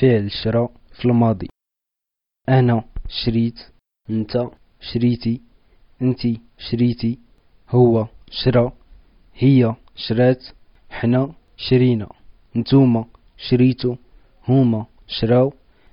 فعل الشراء في الماضي. أنا شريت أنت شريتي أنتي شريتي. هو شرا هي شرات حنا شرينا. نتوما شريتو هما شراو